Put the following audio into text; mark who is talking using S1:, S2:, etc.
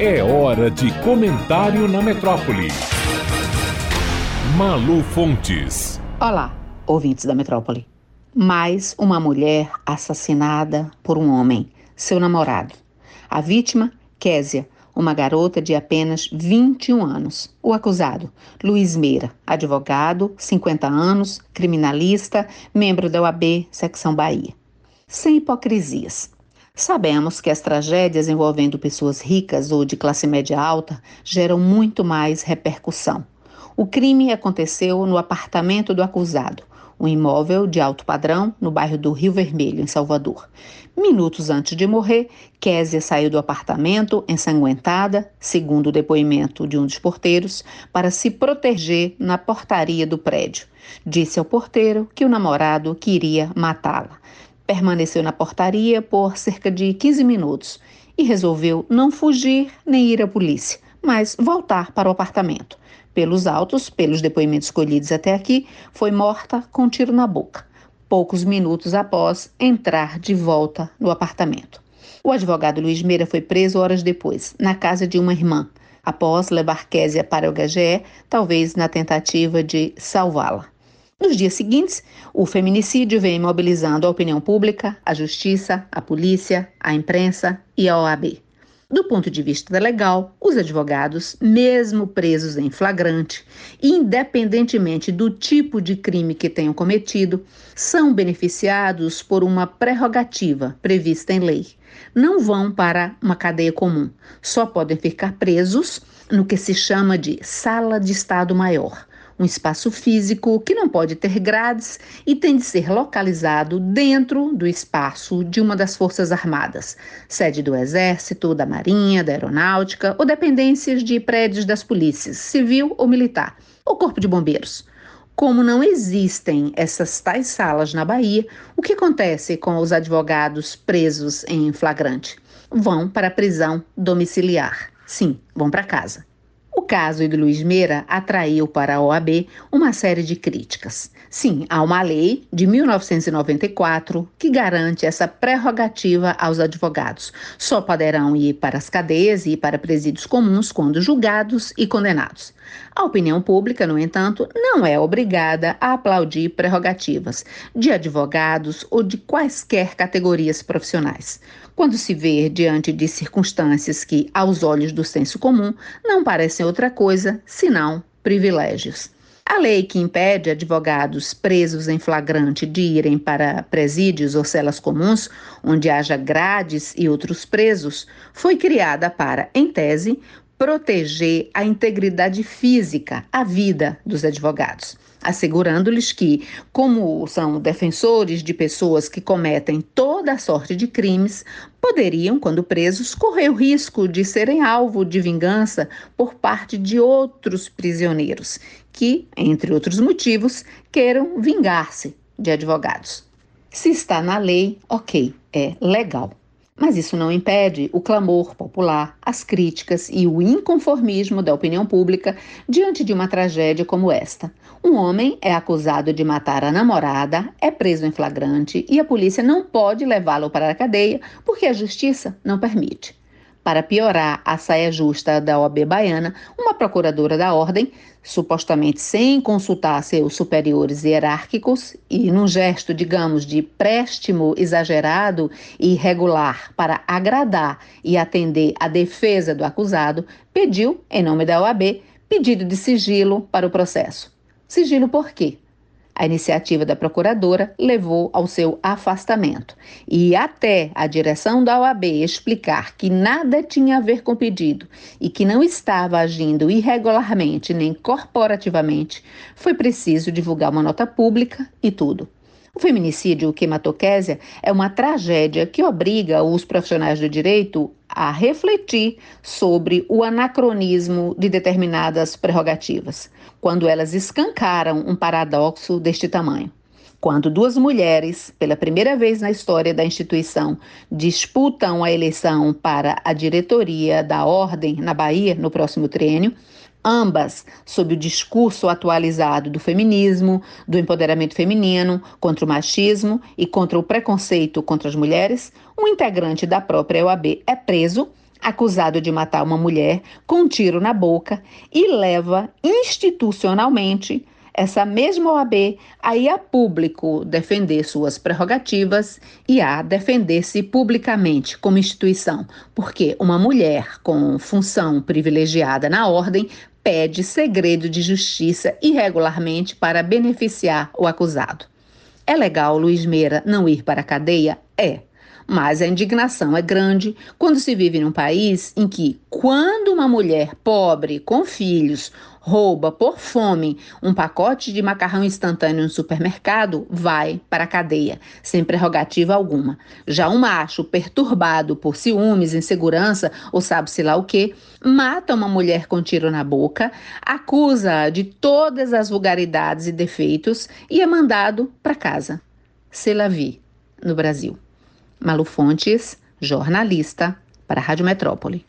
S1: É hora de comentário na metrópole. Malu Fontes.
S2: Olá, ouvintes da metrópole. Mais uma mulher assassinada por um homem, seu namorado. A vítima, Késia, uma garota de apenas 21 anos. O acusado, Luiz Meira, advogado, 50 anos, criminalista, membro da UAB, secção Bahia. Sem hipocrisias. Sabemos que as tragédias envolvendo pessoas ricas ou de classe média alta geram muito mais repercussão. O crime aconteceu no apartamento do acusado, um imóvel de alto padrão no bairro do Rio Vermelho, em Salvador. Minutos antes de morrer, Késia saiu do apartamento ensanguentada, segundo o depoimento de um dos porteiros, para se proteger na portaria do prédio. Disse ao porteiro que o namorado queria matá-la. Permaneceu na portaria por cerca de 15 minutos e resolveu não fugir nem ir à polícia, mas voltar para o apartamento pelos autos, pelos depoimentos colhidos até aqui, foi morta com um tiro na boca, poucos minutos após entrar de volta no apartamento. O advogado Luiz Meira foi preso horas depois, na casa de uma irmã, após levar Késia para o HGE, talvez na tentativa de salvá-la. Nos dias seguintes, o feminicídio vem mobilizando a opinião pública, a justiça, a polícia, a imprensa e a OAB. Do ponto de vista legal, os advogados, mesmo presos em flagrante, independentemente do tipo de crime que tenham cometido, são beneficiados por uma prerrogativa prevista em lei. Não vão para uma cadeia comum, só podem ficar presos no que se chama de sala de Estado Maior um espaço físico que não pode ter grades e tem de ser localizado dentro do espaço de uma das Forças Armadas, sede do Exército, da Marinha, da Aeronáutica ou dependências de prédios das polícias, civil ou militar, ou Corpo de Bombeiros. Como não existem essas tais salas na Bahia, o que acontece com os advogados presos em flagrante? Vão para a prisão domiciliar. Sim, vão para casa. O caso de Luiz Meira atraiu para a OAB uma série de críticas. Sim, há uma lei de 1994 que garante essa prerrogativa aos advogados. Só poderão ir para as cadeias e para presídios comuns quando julgados e condenados. A opinião pública, no entanto, não é obrigada a aplaudir prerrogativas de advogados ou de quaisquer categorias profissionais quando se vê diante de circunstâncias que, aos olhos do senso comum, não parecem outra coisa senão privilégios. A lei que impede advogados presos em flagrante de irem para presídios ou celas comuns, onde haja grades e outros presos, foi criada para, em tese, proteger a integridade física, a vida dos advogados assegurando-lhes que, como são defensores de pessoas que cometem toda sorte de crimes, poderiam, quando presos, correr o risco de serem alvo de vingança por parte de outros prisioneiros, que, entre outros motivos, queiram vingar-se de advogados. Se está na lei, ok, é legal. Mas isso não impede o clamor popular, as críticas e o inconformismo da opinião pública diante de uma tragédia como esta. Um homem é acusado de matar a namorada, é preso em flagrante e a polícia não pode levá-lo para a cadeia porque a justiça não permite. Para piorar a saia justa da OAB baiana, uma procuradora da ordem, supostamente sem consultar seus superiores hierárquicos e num gesto, digamos, de préstimo exagerado e irregular para agradar e atender a defesa do acusado, pediu, em nome da OAB, pedido de sigilo para o processo. Sigilo por quê? A iniciativa da procuradora levou ao seu afastamento e até a direção da OAB explicar que nada tinha a ver com o pedido e que não estava agindo irregularmente nem corporativamente, foi preciso divulgar uma nota pública e tudo. O feminicídio quimatoquésia é uma tragédia que obriga os profissionais do direito a refletir sobre o anacronismo de determinadas prerrogativas, quando elas escancaram um paradoxo deste tamanho. Quando duas mulheres, pela primeira vez na história da instituição, disputam a eleição para a diretoria da Ordem na Bahia no próximo triênio, ambas sob o discurso atualizado do feminismo, do empoderamento feminino, contra o machismo e contra o preconceito contra as mulheres, um integrante da própria OAB é preso, acusado de matar uma mulher com um tiro na boca e leva institucionalmente essa mesma OAB a ir a público defender suas prerrogativas e a defender-se publicamente como instituição, porque uma mulher com função privilegiada na ordem pede segredo de justiça irregularmente para beneficiar o acusado. É legal Luiz Meira não ir para a cadeia? É. Mas a indignação é grande quando se vive num país em que, quando uma mulher pobre com filhos rouba por fome um pacote de macarrão instantâneo no supermercado, vai para a cadeia, sem prerrogativa alguma. Já um macho perturbado por ciúmes, insegurança ou sabe-se lá o que, mata uma mulher com tiro na boca, acusa de todas as vulgaridades e defeitos e é mandado para casa. Se la vi, no Brasil. Malu Fontes, jornalista, para a Rádio Metrópole.